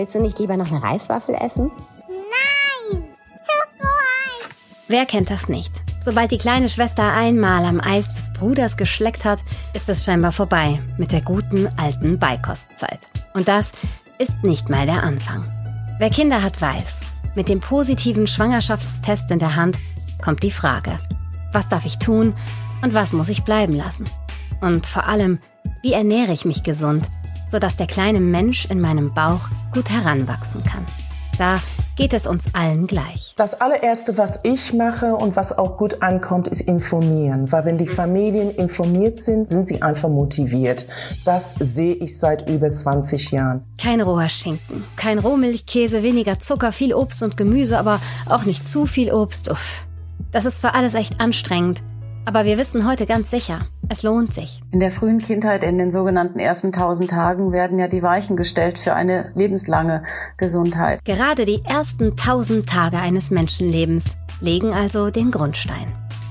Willst du nicht lieber noch eine Reiswaffel essen? Nein! Schokoeis! Wer kennt das nicht? Sobald die kleine Schwester einmal am Eis des Bruders geschleckt hat, ist es scheinbar vorbei mit der guten alten Beikostzeit. Und das ist nicht mal der Anfang. Wer Kinder hat, weiß, mit dem positiven Schwangerschaftstest in der Hand kommt die Frage, was darf ich tun und was muss ich bleiben lassen? Und vor allem, wie ernähre ich mich gesund, sodass der kleine Mensch in meinem Bauch gut heranwachsen kann? Da geht es uns allen gleich. Das allererste, was ich mache und was auch gut ankommt, ist informieren. Weil wenn die Familien informiert sind, sind sie einfach motiviert. Das sehe ich seit über 20 Jahren. Kein roher Schinken, kein Rohmilchkäse, weniger Zucker, viel Obst und Gemüse, aber auch nicht zu viel Obst. Uff. Das ist zwar alles echt anstrengend, aber wir wissen heute ganz sicher, es lohnt sich. In der frühen Kindheit, in den sogenannten ersten tausend Tagen, werden ja die Weichen gestellt für eine lebenslange Gesundheit. Gerade die ersten tausend Tage eines Menschenlebens legen also den Grundstein.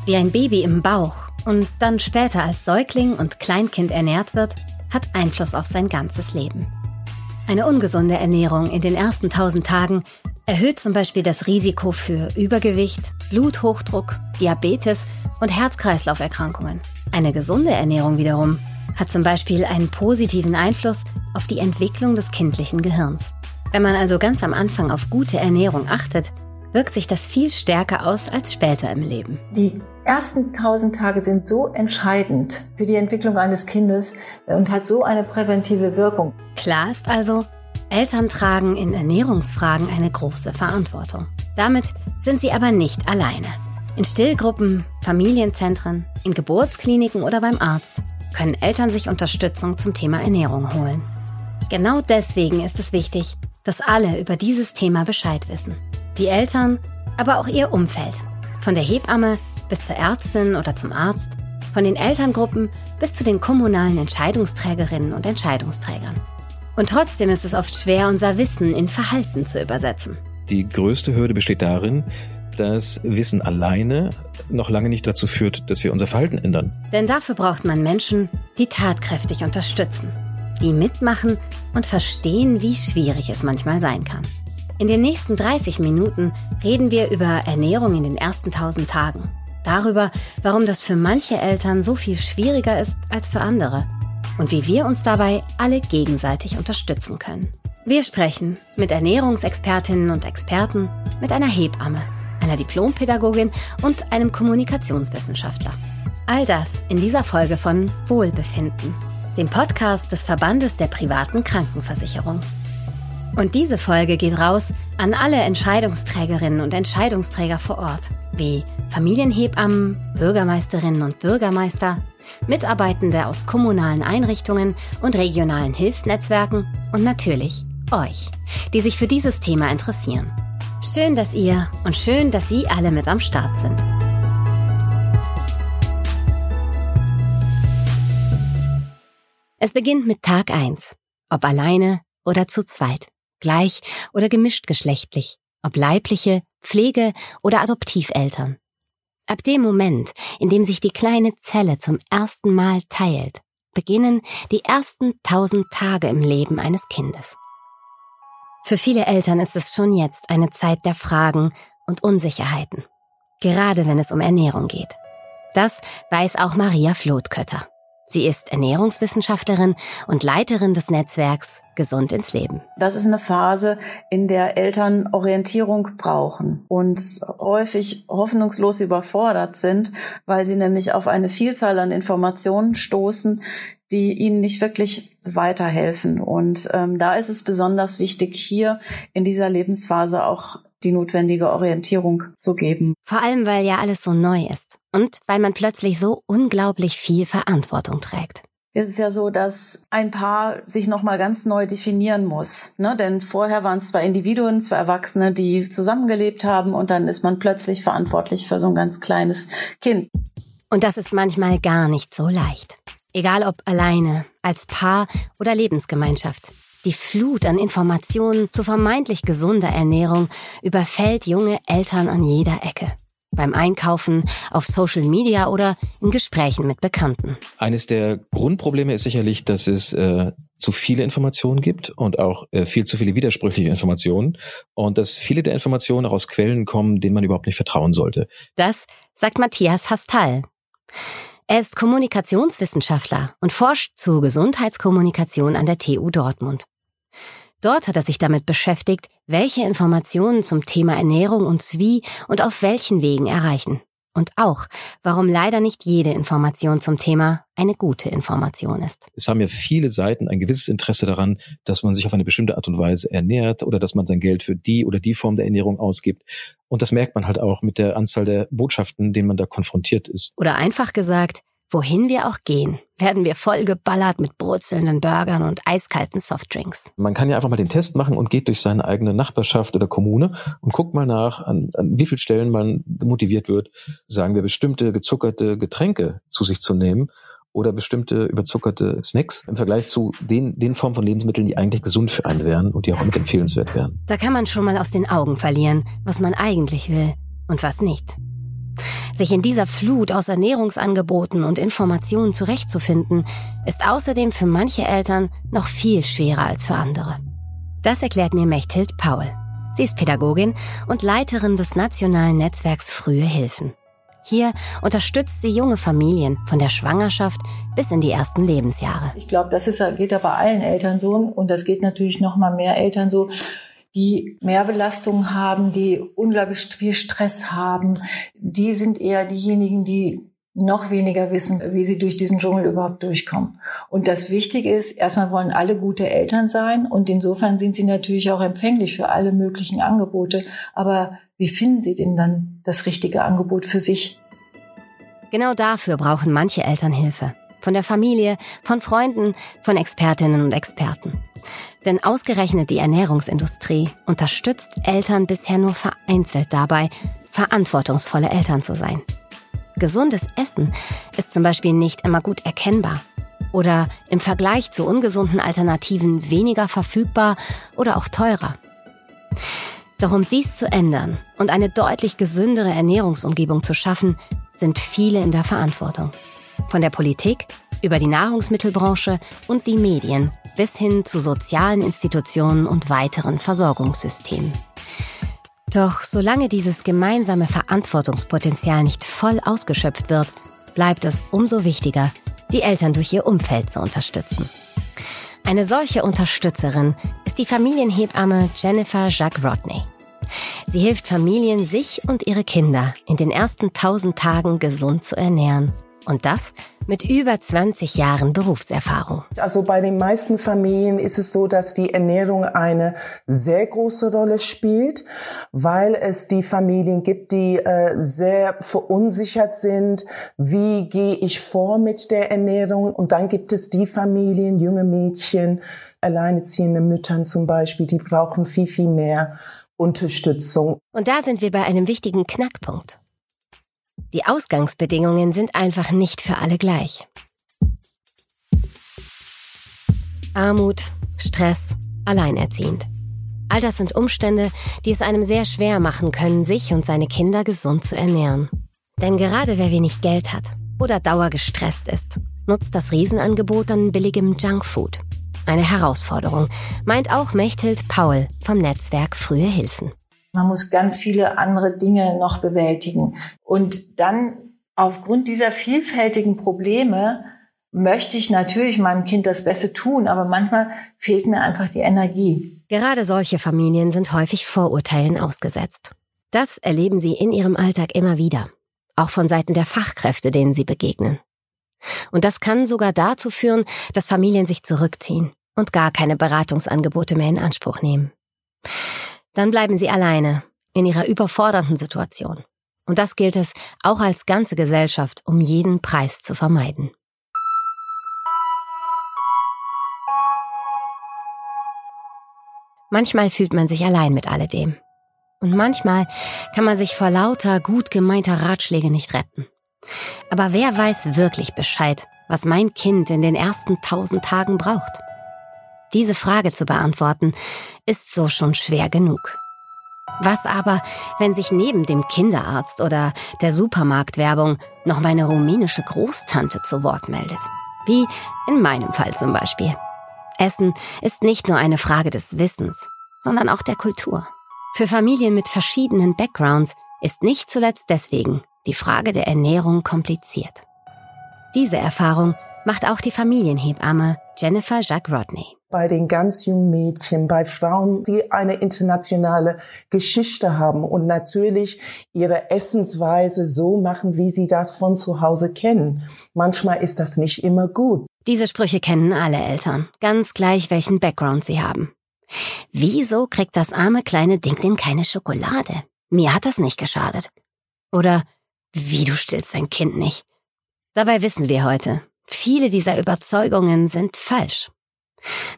Wie ein Baby im Bauch und dann später als Säugling und Kleinkind ernährt wird, hat Einfluss auf sein ganzes Leben. Eine ungesunde Ernährung in den ersten tausend Tagen erhöht zum Beispiel das Risiko für Übergewicht, Bluthochdruck, Diabetes und Herz-Kreislauf-Erkrankungen. Eine gesunde Ernährung wiederum hat zum Beispiel einen positiven Einfluss auf die Entwicklung des kindlichen Gehirns. Wenn man also ganz am Anfang auf gute Ernährung achtet, wirkt sich das viel stärker aus als später im Leben. Die ersten tausend Tage sind so entscheidend für die Entwicklung eines Kindes und hat so eine präventive Wirkung. Klar ist also, Eltern tragen in Ernährungsfragen eine große Verantwortung. Damit sind sie aber nicht alleine. In Stillgruppen, Familienzentren, in Geburtskliniken oder beim Arzt können Eltern sich Unterstützung zum Thema Ernährung holen. Genau deswegen ist es wichtig, dass alle über dieses Thema Bescheid wissen. Die Eltern, aber auch ihr Umfeld. Von der Hebamme bis zur Ärztin oder zum Arzt, von den Elterngruppen bis zu den kommunalen Entscheidungsträgerinnen und Entscheidungsträgern. Und trotzdem ist es oft schwer, unser Wissen in Verhalten zu übersetzen. Die größte Hürde besteht darin, dass Wissen alleine noch lange nicht dazu führt, dass wir unser Verhalten ändern. Denn dafür braucht man Menschen, die tatkräftig unterstützen, die mitmachen und verstehen, wie schwierig es manchmal sein kann. In den nächsten 30 Minuten reden wir über Ernährung in den ersten 1000 Tagen. Darüber, warum das für manche Eltern so viel schwieriger ist als für andere und wie wir uns dabei alle gegenseitig unterstützen können. Wir sprechen mit Ernährungsexpertinnen und Experten, mit einer Hebamme, einer Diplompädagogin und einem Kommunikationswissenschaftler. All das in dieser Folge von Wohlbefinden, dem Podcast des Verbandes der privaten Krankenversicherung. Und diese Folge geht raus an alle Entscheidungsträgerinnen und Entscheidungsträger vor Ort, wie Familienhebammen, Bürgermeisterinnen und Bürgermeister, Mitarbeitende aus kommunalen Einrichtungen und regionalen Hilfsnetzwerken und natürlich euch, die sich für dieses Thema interessieren. Schön, dass ihr und schön, dass Sie alle mit am Start sind. Es beginnt mit Tag 1, ob alleine oder zu zweit, gleich oder gemischt geschlechtlich, ob leibliche, Pflege oder Adoptiveltern. Ab dem Moment, in dem sich die kleine Zelle zum ersten Mal teilt, beginnen die ersten tausend Tage im Leben eines Kindes. Für viele Eltern ist es schon jetzt eine Zeit der Fragen und Unsicherheiten, gerade wenn es um Ernährung geht. Das weiß auch Maria Flotkötter. Sie ist Ernährungswissenschaftlerin und Leiterin des Netzwerks Gesund ins Leben. Das ist eine Phase, in der Eltern Orientierung brauchen und häufig hoffnungslos überfordert sind, weil sie nämlich auf eine Vielzahl an Informationen stoßen, die ihnen nicht wirklich weiterhelfen. Und ähm, da ist es besonders wichtig, hier in dieser Lebensphase auch die notwendige Orientierung zu geben. Vor allem, weil ja alles so neu ist und weil man plötzlich so unglaublich viel Verantwortung trägt. Es ist ja so, dass ein Paar sich nochmal ganz neu definieren muss. Ne? Denn vorher waren es zwei Individuen, zwei Erwachsene, die zusammengelebt haben und dann ist man plötzlich verantwortlich für so ein ganz kleines Kind. Und das ist manchmal gar nicht so leicht. Egal ob alleine, als Paar oder Lebensgemeinschaft. Die Flut an Informationen zu vermeintlich gesunder Ernährung überfällt junge Eltern an jeder Ecke. Beim Einkaufen, auf Social Media oder in Gesprächen mit Bekannten. Eines der Grundprobleme ist sicherlich, dass es äh, zu viele Informationen gibt und auch äh, viel zu viele widersprüchliche Informationen und dass viele der Informationen auch aus Quellen kommen, denen man überhaupt nicht vertrauen sollte. Das sagt Matthias Hastal. Er ist Kommunikationswissenschaftler und forscht zu Gesundheitskommunikation an der TU Dortmund. Dort hat er sich damit beschäftigt, welche Informationen zum Thema Ernährung uns wie und auf welchen Wegen erreichen. Und auch, warum leider nicht jede Information zum Thema eine gute Information ist. Es haben ja viele Seiten ein gewisses Interesse daran, dass man sich auf eine bestimmte Art und Weise ernährt oder dass man sein Geld für die oder die Form der Ernährung ausgibt. Und das merkt man halt auch mit der Anzahl der Botschaften, denen man da konfrontiert ist. Oder einfach gesagt, Wohin wir auch gehen, werden wir voll geballert mit brutzelnden Burgern und eiskalten Softdrinks. Man kann ja einfach mal den Test machen und geht durch seine eigene Nachbarschaft oder Kommune und guckt mal nach, an, an wie vielen Stellen man motiviert wird, sagen wir, bestimmte gezuckerte Getränke zu sich zu nehmen oder bestimmte überzuckerte Snacks im Vergleich zu den, den Formen von Lebensmitteln, die eigentlich gesund für einen wären und die auch mit empfehlenswert wären. Da kann man schon mal aus den Augen verlieren, was man eigentlich will und was nicht. Sich in dieser Flut aus Ernährungsangeboten und Informationen zurechtzufinden, ist außerdem für manche Eltern noch viel schwerer als für andere. Das erklärt mir Mechthild Paul. Sie ist Pädagogin und Leiterin des nationalen Netzwerks Frühe Hilfen. Hier unterstützt sie junge Familien von der Schwangerschaft bis in die ersten Lebensjahre. Ich glaube, das ist, geht aber allen Eltern so und das geht natürlich noch mal mehr Eltern so, die mehr Belastung haben, die unglaublich viel Stress haben, die sind eher diejenigen, die noch weniger wissen, wie sie durch diesen Dschungel überhaupt durchkommen. Und das Wichtige ist, erstmal wollen alle gute Eltern sein und insofern sind sie natürlich auch empfänglich für alle möglichen Angebote. Aber wie finden sie denn dann das richtige Angebot für sich? Genau dafür brauchen manche Eltern Hilfe. Von der Familie, von Freunden, von Expertinnen und Experten. Denn ausgerechnet die Ernährungsindustrie unterstützt Eltern bisher nur vereinzelt dabei, verantwortungsvolle Eltern zu sein. Gesundes Essen ist zum Beispiel nicht immer gut erkennbar oder im Vergleich zu ungesunden Alternativen weniger verfügbar oder auch teurer. Doch um dies zu ändern und eine deutlich gesündere Ernährungsumgebung zu schaffen, sind viele in der Verantwortung. Von der Politik über die Nahrungsmittelbranche und die Medien bis hin zu sozialen Institutionen und weiteren Versorgungssystemen. Doch solange dieses gemeinsame Verantwortungspotenzial nicht voll ausgeschöpft wird, bleibt es umso wichtiger, die Eltern durch ihr Umfeld zu unterstützen. Eine solche Unterstützerin ist die Familienhebamme Jennifer Jacques Rodney. Sie hilft Familien, sich und ihre Kinder in den ersten tausend Tagen gesund zu ernähren und das mit über 20 Jahren Berufserfahrung. Also bei den meisten Familien ist es so, dass die Ernährung eine sehr große Rolle spielt, weil es die Familien gibt, die äh, sehr verunsichert sind. Wie gehe ich vor mit der Ernährung? Und dann gibt es die Familien, junge Mädchen, alleineziehende Müttern zum Beispiel, die brauchen viel, viel mehr Unterstützung. Und da sind wir bei einem wichtigen Knackpunkt. Die Ausgangsbedingungen sind einfach nicht für alle gleich. Armut, Stress, alleinerziehend. All das sind Umstände, die es einem sehr schwer machen können, sich und seine Kinder gesund zu ernähren. Denn gerade wer wenig Geld hat oder dauergestresst ist, nutzt das Riesenangebot an billigem Junkfood. Eine Herausforderung, meint auch Mechthild Paul vom Netzwerk Frühe Hilfen. Man muss ganz viele andere Dinge noch bewältigen. Und dann aufgrund dieser vielfältigen Probleme möchte ich natürlich meinem Kind das Beste tun, aber manchmal fehlt mir einfach die Energie. Gerade solche Familien sind häufig Vorurteilen ausgesetzt. Das erleben sie in ihrem Alltag immer wieder, auch von Seiten der Fachkräfte, denen sie begegnen. Und das kann sogar dazu führen, dass Familien sich zurückziehen und gar keine Beratungsangebote mehr in Anspruch nehmen. Dann bleiben sie alleine in ihrer überfordernden Situation. Und das gilt es auch als ganze Gesellschaft um jeden Preis zu vermeiden. Manchmal fühlt man sich allein mit alledem. Und manchmal kann man sich vor lauter gut gemeinter Ratschläge nicht retten. Aber wer weiß wirklich Bescheid, was mein Kind in den ersten tausend Tagen braucht? Diese Frage zu beantworten, ist so schon schwer genug. Was aber, wenn sich neben dem Kinderarzt oder der Supermarktwerbung noch meine rumänische Großtante zu Wort meldet? Wie in meinem Fall zum Beispiel. Essen ist nicht nur eine Frage des Wissens, sondern auch der Kultur. Für Familien mit verschiedenen Backgrounds ist nicht zuletzt deswegen die Frage der Ernährung kompliziert. Diese Erfahrung macht auch die Familienhebamme Jennifer Jacques Rodney. Bei den ganz jungen Mädchen, bei Frauen, die eine internationale Geschichte haben und natürlich ihre Essensweise so machen, wie sie das von zu Hause kennen. Manchmal ist das nicht immer gut. Diese Sprüche kennen alle Eltern, ganz gleich welchen Background sie haben. Wieso kriegt das arme kleine Ding denn keine Schokolade? Mir hat das nicht geschadet. Oder wie du stillst dein Kind nicht. Dabei wissen wir heute, viele dieser Überzeugungen sind falsch.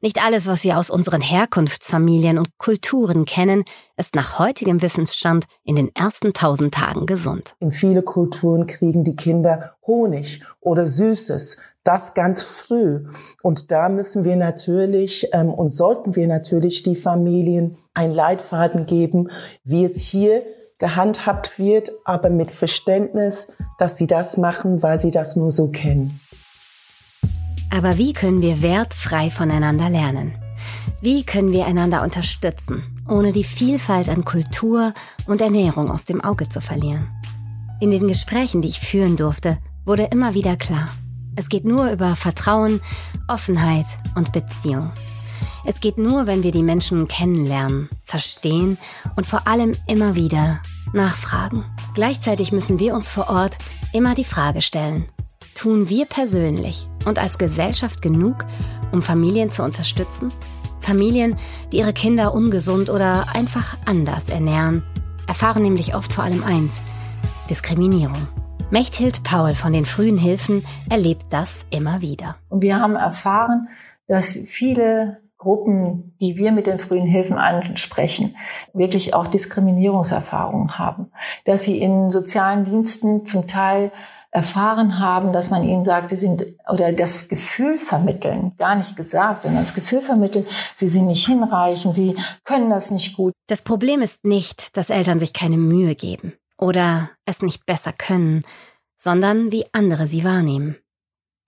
Nicht alles, was wir aus unseren Herkunftsfamilien und Kulturen kennen, ist nach heutigem Wissensstand in den ersten tausend Tagen gesund. In viele Kulturen kriegen die Kinder Honig oder Süßes, das ganz früh. Und da müssen wir natürlich ähm, und sollten wir natürlich die Familien ein Leitfaden geben, wie es hier gehandhabt wird, aber mit Verständnis, dass sie das machen, weil sie das nur so kennen. Aber wie können wir wertfrei voneinander lernen? Wie können wir einander unterstützen, ohne die Vielfalt an Kultur und Ernährung aus dem Auge zu verlieren? In den Gesprächen, die ich führen durfte, wurde immer wieder klar, es geht nur über Vertrauen, Offenheit und Beziehung. Es geht nur, wenn wir die Menschen kennenlernen, verstehen und vor allem immer wieder nachfragen. Gleichzeitig müssen wir uns vor Ort immer die Frage stellen, tun wir persönlich und als Gesellschaft genug, um Familien zu unterstützen? Familien, die ihre Kinder ungesund oder einfach anders ernähren, erfahren nämlich oft vor allem eins, Diskriminierung. Mechthild Paul von den frühen Hilfen erlebt das immer wieder. Und wir haben erfahren, dass viele Gruppen, die wir mit den frühen Hilfen ansprechen, wirklich auch Diskriminierungserfahrungen haben. Dass sie in sozialen Diensten zum Teil erfahren haben, dass man ihnen sagt, sie sind, oder das Gefühl vermitteln, gar nicht gesagt, sondern das Gefühl vermitteln, sie sind nicht hinreichend, sie können das nicht gut. Das Problem ist nicht, dass Eltern sich keine Mühe geben oder es nicht besser können, sondern wie andere sie wahrnehmen.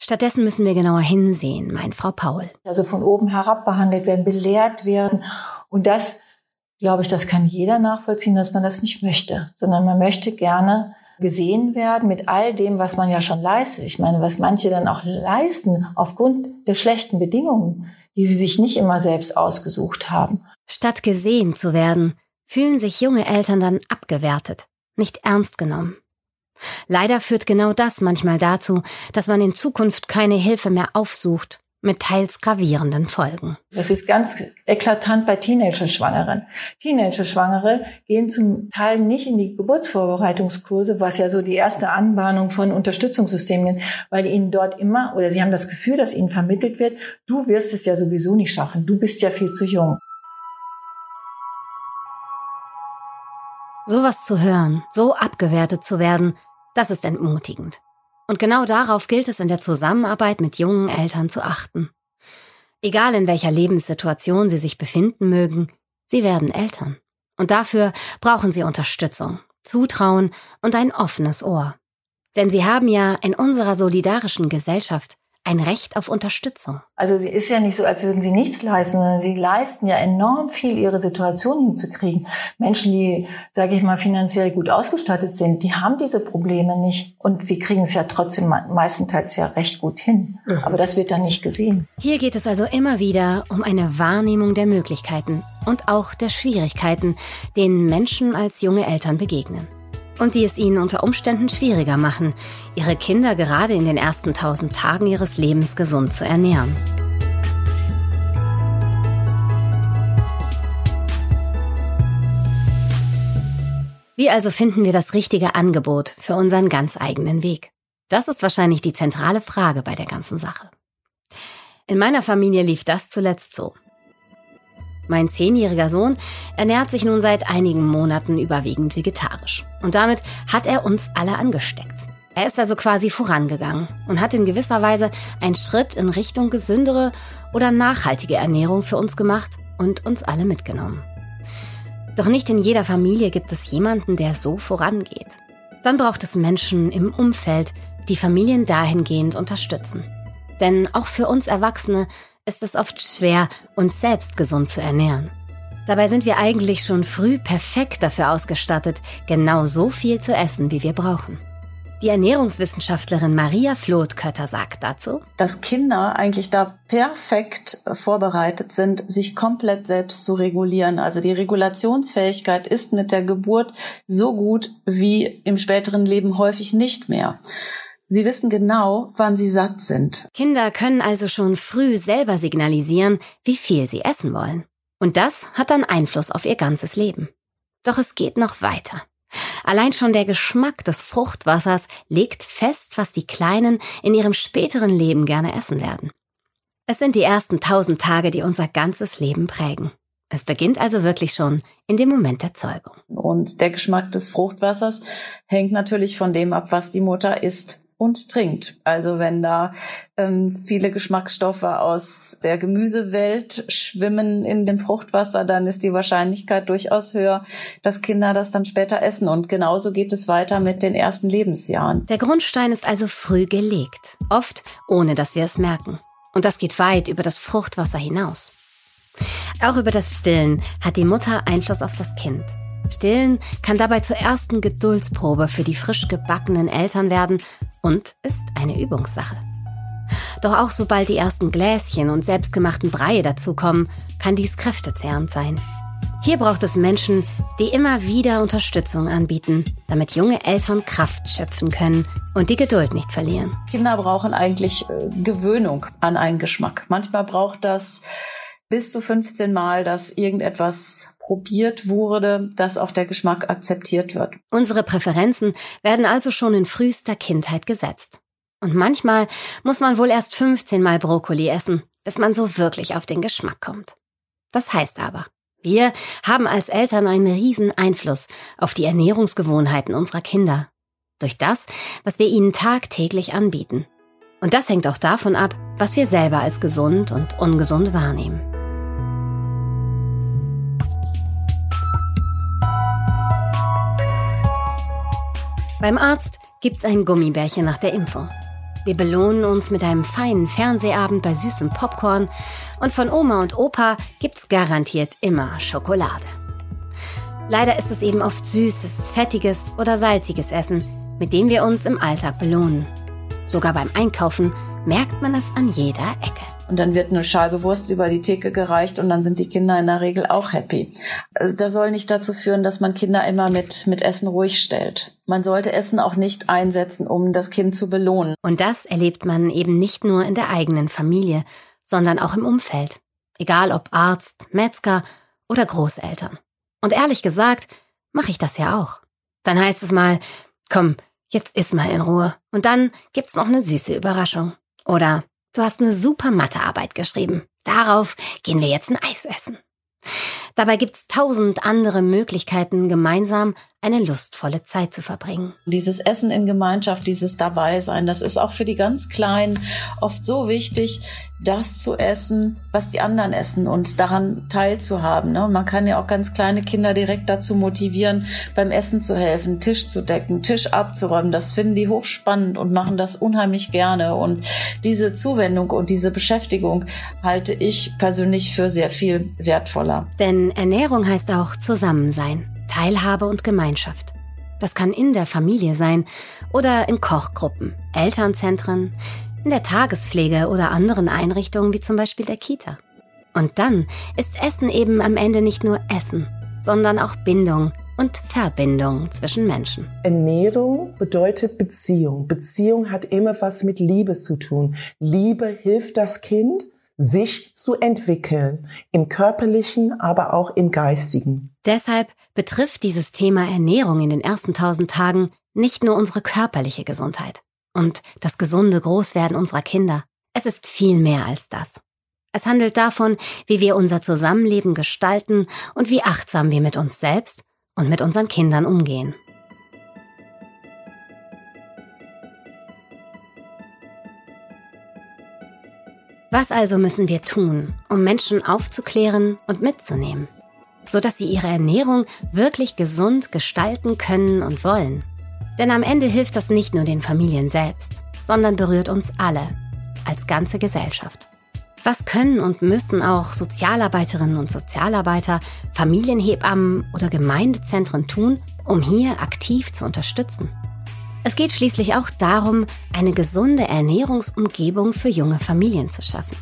Stattdessen müssen wir genauer hinsehen, meint Frau Paul. Also von oben herab behandelt werden, belehrt werden. Und das, glaube ich, das kann jeder nachvollziehen, dass man das nicht möchte, sondern man möchte gerne gesehen werden mit all dem, was man ja schon leistet. Ich meine, was manche dann auch leisten aufgrund der schlechten Bedingungen, die sie sich nicht immer selbst ausgesucht haben. Statt gesehen zu werden, fühlen sich junge Eltern dann abgewertet, nicht ernst genommen. Leider führt genau das manchmal dazu, dass man in Zukunft keine Hilfe mehr aufsucht, mit teils gravierenden Folgen. Das ist ganz eklatant bei Teenager-Schwangeren. Teenager-Schwangere gehen zum Teil nicht in die Geburtsvorbereitungskurse, was ja so die erste Anbahnung von Unterstützungssystemen ist, weil ihnen dort immer, oder sie haben das Gefühl, dass ihnen vermittelt wird, du wirst es ja sowieso nicht schaffen, du bist ja viel zu jung. Sowas zu hören, so abgewertet zu werden, das ist entmutigend. Und genau darauf gilt es in der Zusammenarbeit mit jungen Eltern zu achten. Egal in welcher Lebenssituation sie sich befinden mögen, sie werden Eltern. Und dafür brauchen sie Unterstützung, Zutrauen und ein offenes Ohr. Denn sie haben ja in unserer solidarischen Gesellschaft ein Recht auf Unterstützung. Also sie ist ja nicht so, als würden sie nichts leisten, sondern sie leisten ja enorm viel, ihre Situation hinzukriegen. Menschen, die, sage ich mal, finanziell gut ausgestattet sind, die haben diese Probleme nicht und sie kriegen es ja trotzdem meistenteils ja recht gut hin. Aber das wird dann nicht gesehen. Hier geht es also immer wieder um eine Wahrnehmung der Möglichkeiten und auch der Schwierigkeiten, denen Menschen als junge Eltern begegnen und die es ihnen unter Umständen schwieriger machen, ihre Kinder gerade in den ersten tausend Tagen ihres Lebens gesund zu ernähren. Wie also finden wir das richtige Angebot für unseren ganz eigenen Weg? Das ist wahrscheinlich die zentrale Frage bei der ganzen Sache. In meiner Familie lief das zuletzt so. Mein zehnjähriger Sohn ernährt sich nun seit einigen Monaten überwiegend vegetarisch. Und damit hat er uns alle angesteckt. Er ist also quasi vorangegangen und hat in gewisser Weise einen Schritt in Richtung gesündere oder nachhaltige Ernährung für uns gemacht und uns alle mitgenommen. Doch nicht in jeder Familie gibt es jemanden, der so vorangeht. Dann braucht es Menschen im Umfeld, die Familien dahingehend unterstützen. Denn auch für uns Erwachsene ist es oft schwer, uns selbst gesund zu ernähren. Dabei sind wir eigentlich schon früh perfekt dafür ausgestattet, genau so viel zu essen, wie wir brauchen. Die Ernährungswissenschaftlerin Maria Floth-Kötter sagt dazu, dass Kinder eigentlich da perfekt vorbereitet sind, sich komplett selbst zu regulieren. Also die Regulationsfähigkeit ist mit der Geburt so gut wie im späteren Leben häufig nicht mehr. Sie wissen genau, wann sie satt sind. Kinder können also schon früh selber signalisieren, wie viel sie essen wollen. Und das hat dann Einfluss auf ihr ganzes Leben. Doch es geht noch weiter. Allein schon der Geschmack des Fruchtwassers legt fest, was die Kleinen in ihrem späteren Leben gerne essen werden. Es sind die ersten tausend Tage, die unser ganzes Leben prägen. Es beginnt also wirklich schon in dem Moment der Zeugung. Und der Geschmack des Fruchtwassers hängt natürlich von dem ab, was die Mutter isst und trinkt. Also wenn da ähm, viele Geschmacksstoffe aus der Gemüsewelt schwimmen in dem Fruchtwasser, dann ist die Wahrscheinlichkeit durchaus höher, dass Kinder das dann später essen. Und genauso geht es weiter mit den ersten Lebensjahren. Der Grundstein ist also früh gelegt, oft ohne dass wir es merken. Und das geht weit über das Fruchtwasser hinaus. Auch über das Stillen hat die Mutter Einfluss auf das Kind. Stillen kann dabei zur ersten Geduldsprobe für die frisch gebackenen Eltern werden und ist eine Übungssache. Doch auch sobald die ersten Gläschen und selbstgemachten Breie dazukommen, kann dies kräftezehrend sein. Hier braucht es Menschen, die immer wieder Unterstützung anbieten, damit junge Eltern Kraft schöpfen können und die Geduld nicht verlieren. Kinder brauchen eigentlich äh, Gewöhnung an einen Geschmack. Manchmal braucht das bis zu 15 Mal, dass irgendetwas probiert wurde, dass auch der Geschmack akzeptiert wird. Unsere Präferenzen werden also schon in frühester Kindheit gesetzt. Und manchmal muss man wohl erst 15 Mal Brokkoli essen, bis man so wirklich auf den Geschmack kommt. Das heißt aber, wir haben als Eltern einen riesen Einfluss auf die Ernährungsgewohnheiten unserer Kinder. Durch das, was wir ihnen tagtäglich anbieten. Und das hängt auch davon ab, was wir selber als gesund und ungesund wahrnehmen. Beim Arzt gibt's ein Gummibärchen nach der Impfung. Wir belohnen uns mit einem feinen Fernsehabend bei süßem Popcorn und von Oma und Opa gibt's garantiert immer Schokolade. Leider ist es eben oft süßes, fettiges oder salziges Essen, mit dem wir uns im Alltag belohnen. Sogar beim Einkaufen merkt man es an jeder Ecke. Und dann wird eine Scheibe Wurst über die Theke gereicht und dann sind die Kinder in der Regel auch happy. Äh, das soll nicht dazu führen, dass man Kinder immer mit, mit Essen ruhig stellt. Man sollte Essen auch nicht einsetzen, um das Kind zu belohnen. Und das erlebt man eben nicht nur in der eigenen Familie, sondern auch im Umfeld. Egal ob Arzt, Metzger oder Großeltern. Und ehrlich gesagt, mache ich das ja auch. Dann heißt es mal, komm, jetzt iss mal in Ruhe. Und dann gibt's noch eine süße Überraschung. Oder Du hast eine super Mathearbeit geschrieben. Darauf gehen wir jetzt ein Eis essen. Dabei gibt's tausend andere Möglichkeiten, gemeinsam eine lustvolle Zeit zu verbringen. Dieses Essen in Gemeinschaft, dieses Dabeisein, das ist auch für die ganz Kleinen oft so wichtig, das zu essen, was die anderen essen und daran teilzuhaben. Ne? Man kann ja auch ganz kleine Kinder direkt dazu motivieren, beim Essen zu helfen, Tisch zu decken, Tisch abzuräumen. Das finden die hochspannend und machen das unheimlich gerne. Und diese Zuwendung und diese Beschäftigung halte ich persönlich für sehr viel wertvoller. Denn Ernährung heißt auch Zusammensein. Teilhabe und Gemeinschaft. Das kann in der Familie sein oder in Kochgruppen, Elternzentren, in der Tagespflege oder anderen Einrichtungen wie zum Beispiel der Kita. Und dann ist Essen eben am Ende nicht nur Essen, sondern auch Bindung und Verbindung zwischen Menschen. Ernährung bedeutet Beziehung. Beziehung hat immer was mit Liebe zu tun. Liebe hilft das Kind, sich zu entwickeln, im körperlichen, aber auch im geistigen. Deshalb betrifft dieses Thema Ernährung in den ersten tausend Tagen nicht nur unsere körperliche Gesundheit und das gesunde Großwerden unserer Kinder. Es ist viel mehr als das. Es handelt davon, wie wir unser Zusammenleben gestalten und wie achtsam wir mit uns selbst und mit unseren Kindern umgehen. Was also müssen wir tun, um Menschen aufzuklären und mitzunehmen, sodass sie ihre Ernährung wirklich gesund gestalten können und wollen? Denn am Ende hilft das nicht nur den Familien selbst, sondern berührt uns alle als ganze Gesellschaft. Was können und müssen auch Sozialarbeiterinnen und Sozialarbeiter, Familienhebammen oder Gemeindezentren tun, um hier aktiv zu unterstützen? Es geht schließlich auch darum, eine gesunde Ernährungsumgebung für junge Familien zu schaffen.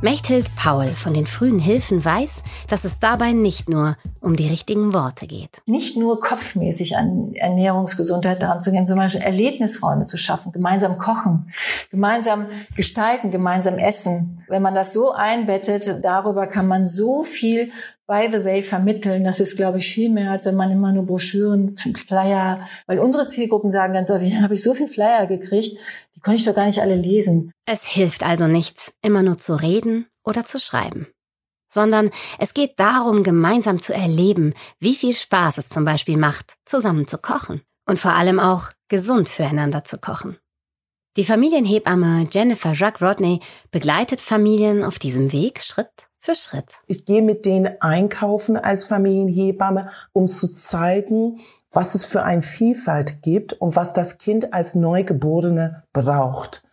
Mechthild Paul von den frühen Hilfen weiß, dass es dabei nicht nur um die richtigen Worte geht. Nicht nur kopfmäßig an Ernährungsgesundheit daran zu gehen, Beispiel Erlebnisräume zu schaffen, gemeinsam kochen, gemeinsam gestalten, gemeinsam essen. Wenn man das so einbettet, darüber kann man so viel by the way vermitteln. Das ist, glaube ich, viel mehr, als wenn man immer nur Broschüren, Flyer, weil unsere Zielgruppen sagen ganz häufig, habe ich so viel Flyer gekriegt, die konnte ich doch gar nicht alle lesen. Es hilft also nichts, immer nur zu reden oder zu schreiben. Sondern es geht darum, gemeinsam zu erleben, wie viel Spaß es zum Beispiel macht, zusammen zu kochen. Und vor allem auch gesund füreinander zu kochen. Die Familienhebamme Jennifer Jacques Rodney begleitet Familien auf diesem Weg Schritt für Schritt. Ich gehe mit denen einkaufen als Familienhebamme, um zu zeigen, was es für eine Vielfalt gibt und was das Kind als Neugeborene braucht.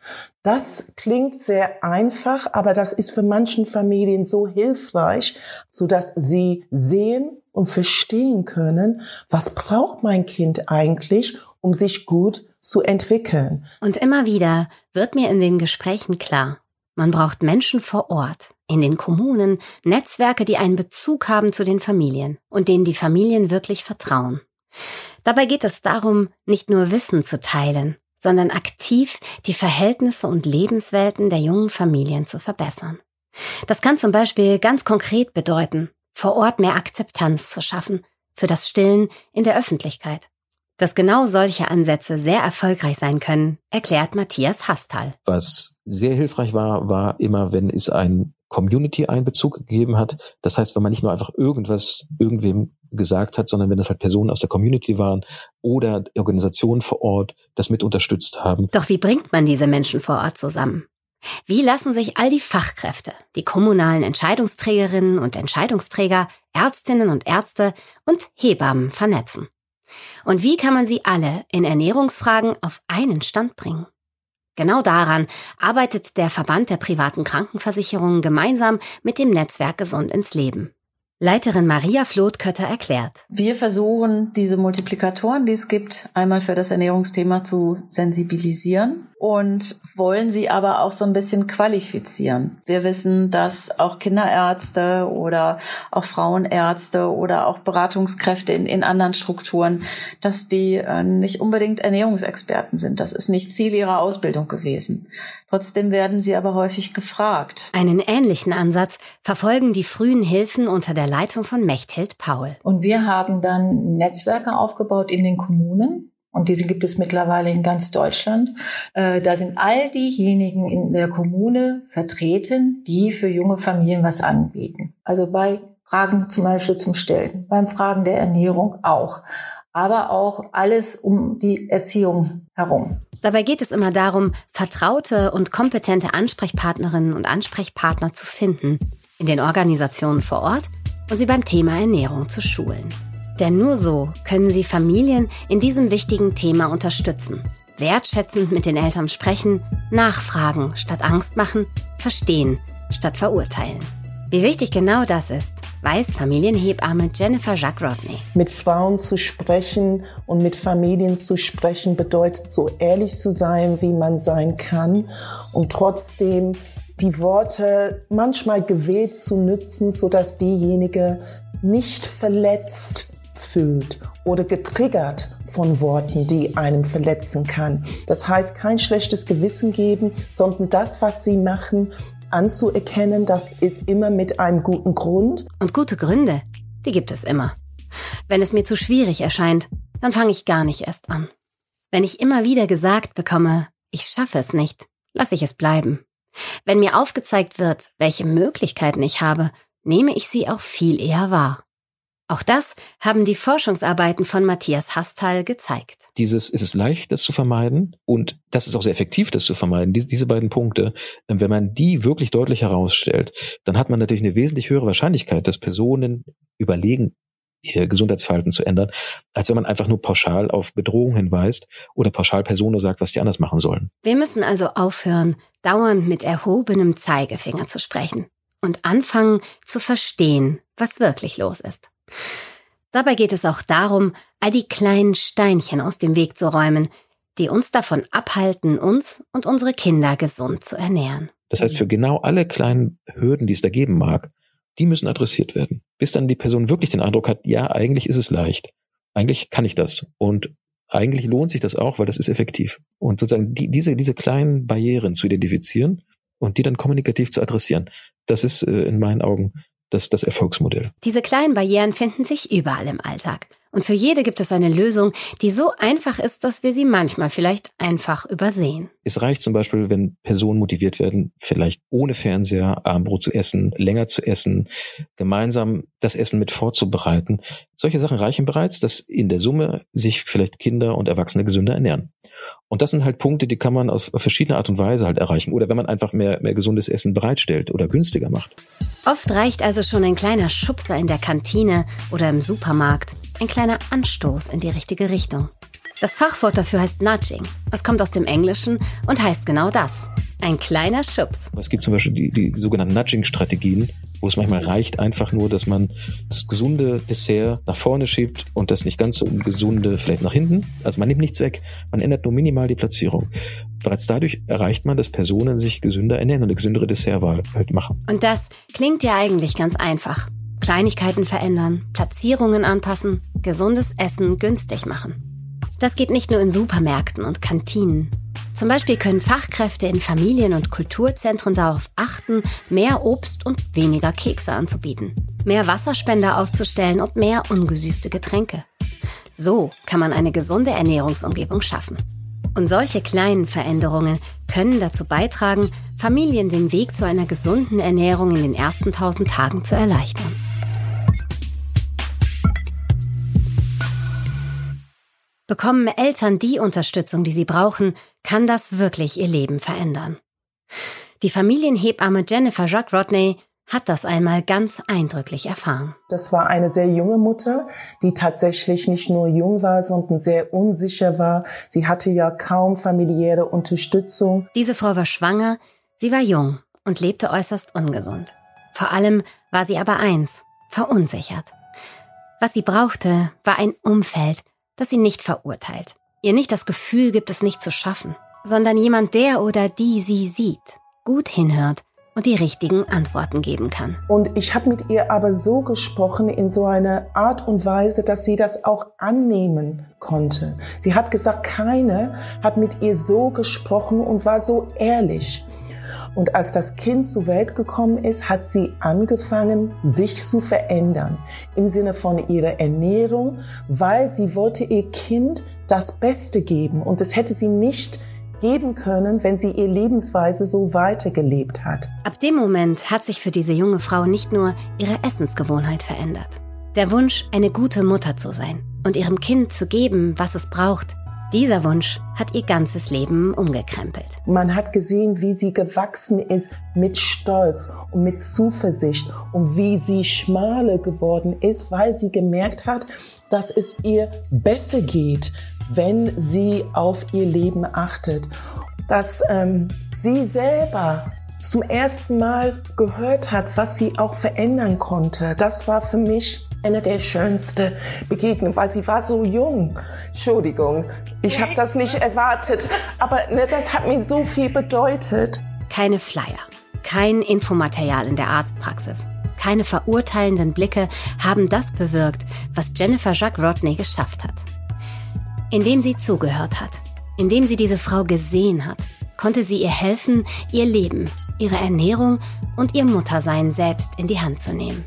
Das klingt sehr einfach, aber das ist für manchen Familien so hilfreich, so dass sie sehen und verstehen können, was braucht mein Kind eigentlich, um sich gut zu entwickeln. Und immer wieder wird mir in den Gesprächen klar, man braucht Menschen vor Ort, in den Kommunen, Netzwerke, die einen Bezug haben zu den Familien und denen die Familien wirklich vertrauen. Dabei geht es darum, nicht nur Wissen zu teilen, sondern aktiv die Verhältnisse und Lebenswelten der jungen Familien zu verbessern. Das kann zum Beispiel ganz konkret bedeuten, vor Ort mehr Akzeptanz zu schaffen für das Stillen in der Öffentlichkeit dass genau solche Ansätze sehr erfolgreich sein können, erklärt Matthias Hastal. Was sehr hilfreich war, war immer, wenn es einen Community-Einbezug gegeben hat. Das heißt, wenn man nicht nur einfach irgendwas irgendwem gesagt hat, sondern wenn das halt Personen aus der Community waren oder Organisationen vor Ort das mit unterstützt haben. Doch wie bringt man diese Menschen vor Ort zusammen? Wie lassen sich all die Fachkräfte, die kommunalen Entscheidungsträgerinnen und Entscheidungsträger, Ärztinnen und Ärzte und Hebammen vernetzen? Und wie kann man sie alle in Ernährungsfragen auf einen Stand bringen? Genau daran arbeitet der Verband der privaten Krankenversicherungen gemeinsam mit dem Netzwerk Gesund ins Leben. Leiterin Maria Flothkötter erklärt. Wir versuchen, diese Multiplikatoren, die es gibt, einmal für das Ernährungsthema zu sensibilisieren und wollen sie aber auch so ein bisschen qualifizieren. Wir wissen, dass auch Kinderärzte oder auch Frauenärzte oder auch Beratungskräfte in, in anderen Strukturen, dass die äh, nicht unbedingt Ernährungsexperten sind. Das ist nicht Ziel ihrer Ausbildung gewesen. Trotzdem werden sie aber häufig gefragt. Einen ähnlichen Ansatz verfolgen die frühen Hilfen unter der Leitung von Mechthild Paul. Und wir haben dann Netzwerke aufgebaut in den Kommunen, und diese gibt es mittlerweile in ganz Deutschland. Äh, da sind all diejenigen in der Kommune vertreten, die für junge Familien was anbieten. Also bei Fragen zum Beispiel zum Stillen, beim Fragen der Ernährung auch, aber auch alles um die Erziehung herum. Dabei geht es immer darum, vertraute und kompetente Ansprechpartnerinnen und Ansprechpartner zu finden, in den Organisationen vor Ort und sie beim Thema Ernährung zu schulen. Denn nur so können Sie Familien in diesem wichtigen Thema unterstützen. Wertschätzend mit den Eltern sprechen, nachfragen statt Angst machen, verstehen statt verurteilen. Wie wichtig genau das ist, weiß Familienhebamme Jennifer Jacques Rodney. Mit Frauen zu sprechen und mit Familien zu sprechen bedeutet so ehrlich zu sein, wie man sein kann und trotzdem die Worte manchmal gewählt zu nützen, so dass diejenige nicht verletzt fühlt oder getriggert von Worten, die einem verletzen kann. Das heißt, kein schlechtes Gewissen geben, sondern das, was sie machen, anzuerkennen, das ist immer mit einem guten Grund. Und gute Gründe, die gibt es immer. Wenn es mir zu schwierig erscheint, dann fange ich gar nicht erst an. Wenn ich immer wieder gesagt bekomme, ich schaffe es nicht, lasse ich es bleiben. Wenn mir aufgezeigt wird, welche Möglichkeiten ich habe, nehme ich sie auch viel eher wahr. Auch das haben die Forschungsarbeiten von Matthias Hastal gezeigt. Dieses, ist es leicht, das zu vermeiden und das ist auch sehr effektiv, das zu vermeiden. Diese, diese beiden Punkte, ähm, wenn man die wirklich deutlich herausstellt, dann hat man natürlich eine wesentlich höhere Wahrscheinlichkeit, dass Personen überlegen, ihr Gesundheitsverhalten zu ändern, als wenn man einfach nur pauschal auf Bedrohung hinweist oder pauschal Personen sagt, was die anders machen sollen. Wir müssen also aufhören, dauernd mit erhobenem Zeigefinger zu sprechen und anfangen zu verstehen, was wirklich los ist. Dabei geht es auch darum, all die kleinen Steinchen aus dem Weg zu räumen, die uns davon abhalten, uns und unsere Kinder gesund zu ernähren. Das heißt, für genau alle kleinen Hürden, die es da geben mag, die müssen adressiert werden. Bis dann die Person wirklich den Eindruck hat, ja, eigentlich ist es leicht. Eigentlich kann ich das. Und eigentlich lohnt sich das auch, weil das ist effektiv. Und sozusagen die, diese, diese kleinen Barrieren zu identifizieren und die dann kommunikativ zu adressieren, das ist äh, in meinen Augen das, das Erfolgsmodell. Diese kleinen Barrieren finden sich überall im Alltag. Und für jede gibt es eine Lösung, die so einfach ist, dass wir sie manchmal vielleicht einfach übersehen. Es reicht zum Beispiel, wenn Personen motiviert werden, vielleicht ohne Fernseher Abendbrot zu essen, länger zu essen, gemeinsam das Essen mit vorzubereiten. Solche Sachen reichen bereits, dass in der Summe sich vielleicht Kinder und Erwachsene gesünder ernähren. Und das sind halt Punkte, die kann man auf, verschiedene Art und Weise halt erreichen. Oder wenn man einfach mehr, mehr gesundes Essen bereitstellt oder günstiger macht. Oft reicht also schon ein kleiner Schubser in der Kantine oder im Supermarkt ein kleiner Anstoß in die richtige Richtung. Das Fachwort dafür heißt Nudging. Es kommt aus dem Englischen und heißt genau das. Ein kleiner Schubs. Es gibt zum Beispiel die, die sogenannten Nudging-Strategien, wo es manchmal reicht einfach nur, dass man das gesunde Dessert nach vorne schiebt und das nicht ganz so ungesunde vielleicht nach hinten. Also man nimmt nichts weg, man ändert nur minimal die Platzierung. Bereits dadurch erreicht man, dass Personen sich gesünder ernähren und eine gesündere Dessertwahl halt machen. Und das klingt ja eigentlich ganz einfach. Kleinigkeiten verändern, Platzierungen anpassen, gesundes Essen günstig machen. Das geht nicht nur in Supermärkten und Kantinen. Zum Beispiel können Fachkräfte in Familien- und Kulturzentren darauf achten, mehr Obst und weniger Kekse anzubieten, mehr Wasserspender aufzustellen und mehr ungesüßte Getränke. So kann man eine gesunde Ernährungsumgebung schaffen. Und solche kleinen Veränderungen können dazu beitragen, Familien den Weg zu einer gesunden Ernährung in den ersten tausend Tagen zu erleichtern. Bekommen Eltern die Unterstützung, die sie brauchen, kann das wirklich ihr Leben verändern. Die Familienhebamme Jennifer Jacques Rodney hat das einmal ganz eindrücklich erfahren. Das war eine sehr junge Mutter, die tatsächlich nicht nur jung war, sondern sehr unsicher war. Sie hatte ja kaum familiäre Unterstützung. Diese Frau war schwanger, sie war jung und lebte äußerst ungesund. Vor allem war sie aber eins, verunsichert. Was sie brauchte, war ein Umfeld, das sie nicht verurteilt, ihr nicht das Gefühl gibt, es nicht zu schaffen, sondern jemand, der oder die sie sieht, gut hinhört und die richtigen Antworten geben kann. Und ich habe mit ihr aber so gesprochen in so einer Art und Weise, dass sie das auch annehmen konnte. Sie hat gesagt, keine hat mit ihr so gesprochen und war so ehrlich. Und als das Kind zur Welt gekommen ist, hat sie angefangen, sich zu verändern im Sinne von ihrer Ernährung, weil sie wollte ihr Kind das Beste geben. Und das hätte sie nicht geben können, wenn sie ihr Lebensweise so weitergelebt hat. Ab dem Moment hat sich für diese junge Frau nicht nur ihre Essensgewohnheit verändert. Der Wunsch, eine gute Mutter zu sein und ihrem Kind zu geben, was es braucht, dieser Wunsch hat ihr ganzes Leben umgekrempelt. Man hat gesehen, wie sie gewachsen ist mit Stolz und mit Zuversicht und wie sie schmaler geworden ist, weil sie gemerkt hat, dass es ihr besser geht, wenn sie auf ihr Leben achtet. Dass ähm, sie selber zum ersten Mal gehört hat, was sie auch verändern konnte. Das war für mich eine der schönsten Begegnungen, weil sie war so jung. Entschuldigung, ich habe das nicht erwartet, aber ne, das hat mir so viel bedeutet. Keine Flyer, kein Infomaterial in der Arztpraxis, keine verurteilenden Blicke haben das bewirkt, was Jennifer Jacques Rodney geschafft hat. Indem sie zugehört hat, indem sie diese Frau gesehen hat, konnte sie ihr helfen, ihr Leben, ihre Ernährung und ihr Muttersein selbst in die Hand zu nehmen.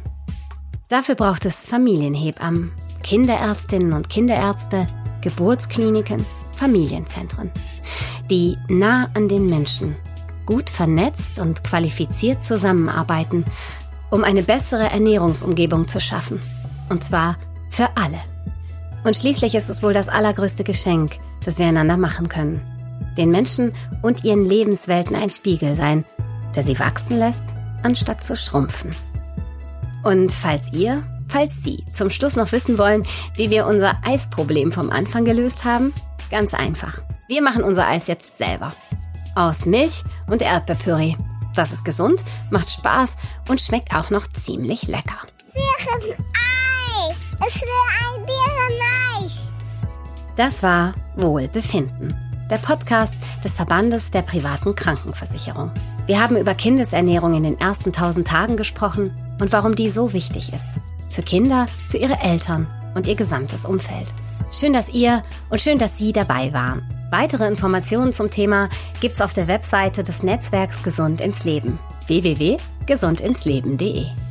Dafür braucht es Familienhebammen, Kinderärztinnen und Kinderärzte, Geburtskliniken, Familienzentren, die nah an den Menschen, gut vernetzt und qualifiziert zusammenarbeiten, um eine bessere Ernährungsumgebung zu schaffen. Und zwar für alle. Und schließlich ist es wohl das allergrößte Geschenk, das wir einander machen können. Den Menschen und ihren Lebenswelten ein Spiegel sein, der sie wachsen lässt, anstatt zu schrumpfen. Und falls ihr Falls Sie zum Schluss noch wissen wollen, wie wir unser Eisproblem vom Anfang gelöst haben, ganz einfach. Wir machen unser Eis jetzt selber. Aus Milch und Erdbeerpüree. Das ist gesund, macht Spaß und schmeckt auch noch ziemlich lecker. Bäreneis. Ich will ein Bäreneis. Das war Wohlbefinden, der Podcast des Verbandes der privaten Krankenversicherung. Wir haben über Kindesernährung in den ersten 1000 Tagen gesprochen und warum die so wichtig ist. Für Kinder, für ihre Eltern und ihr gesamtes Umfeld. Schön, dass ihr und schön, dass Sie dabei waren. Weitere Informationen zum Thema gibt's auf der Webseite des Netzwerks Gesund ins Leben www.gesundinsleben.de.